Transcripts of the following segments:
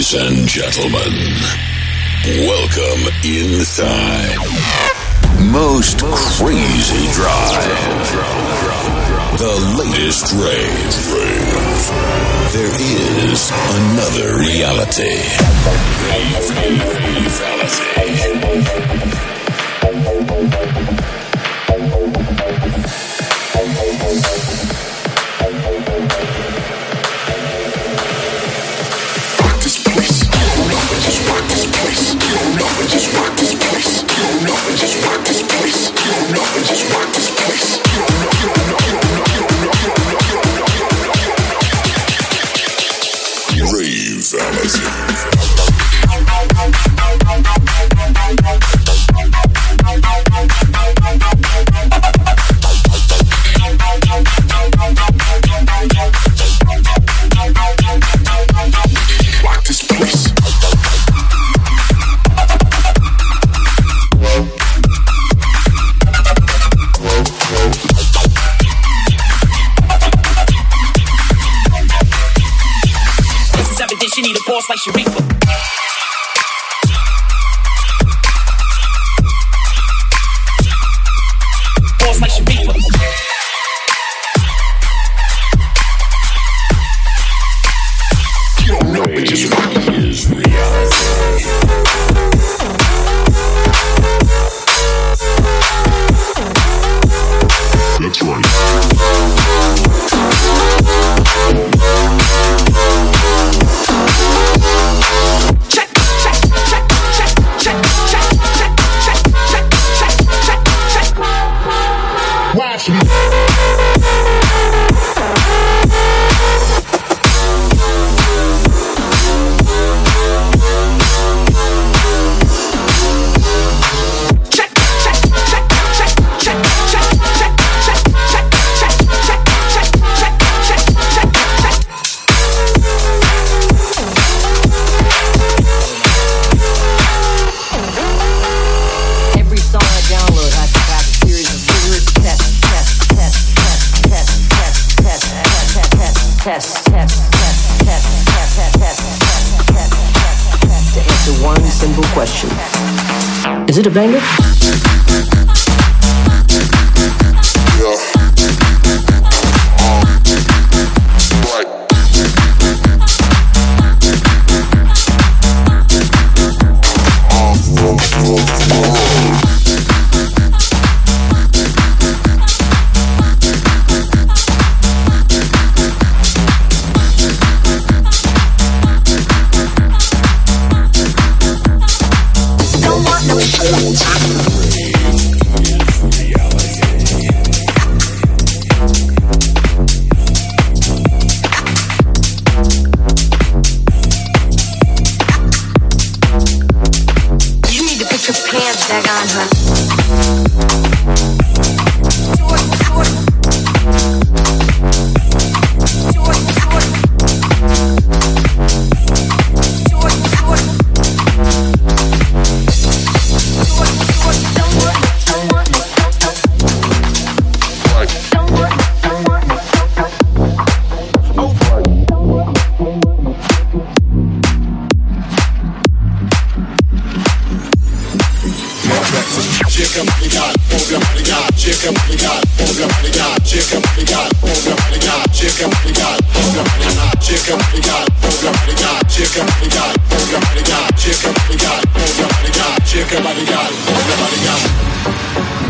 Ladies and gentlemen, welcome inside Most Crazy Drive. The latest rave. There is another reality. Rave Need a boss like Sharifa. test, to answer one simple question. Is it a banger? genre. Check your body out, move your body out.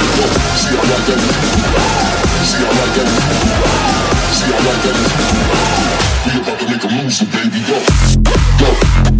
We about to make a move, loser, baby, go, go.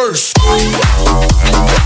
First.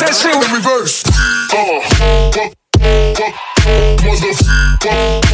that shit in reverse. Uh.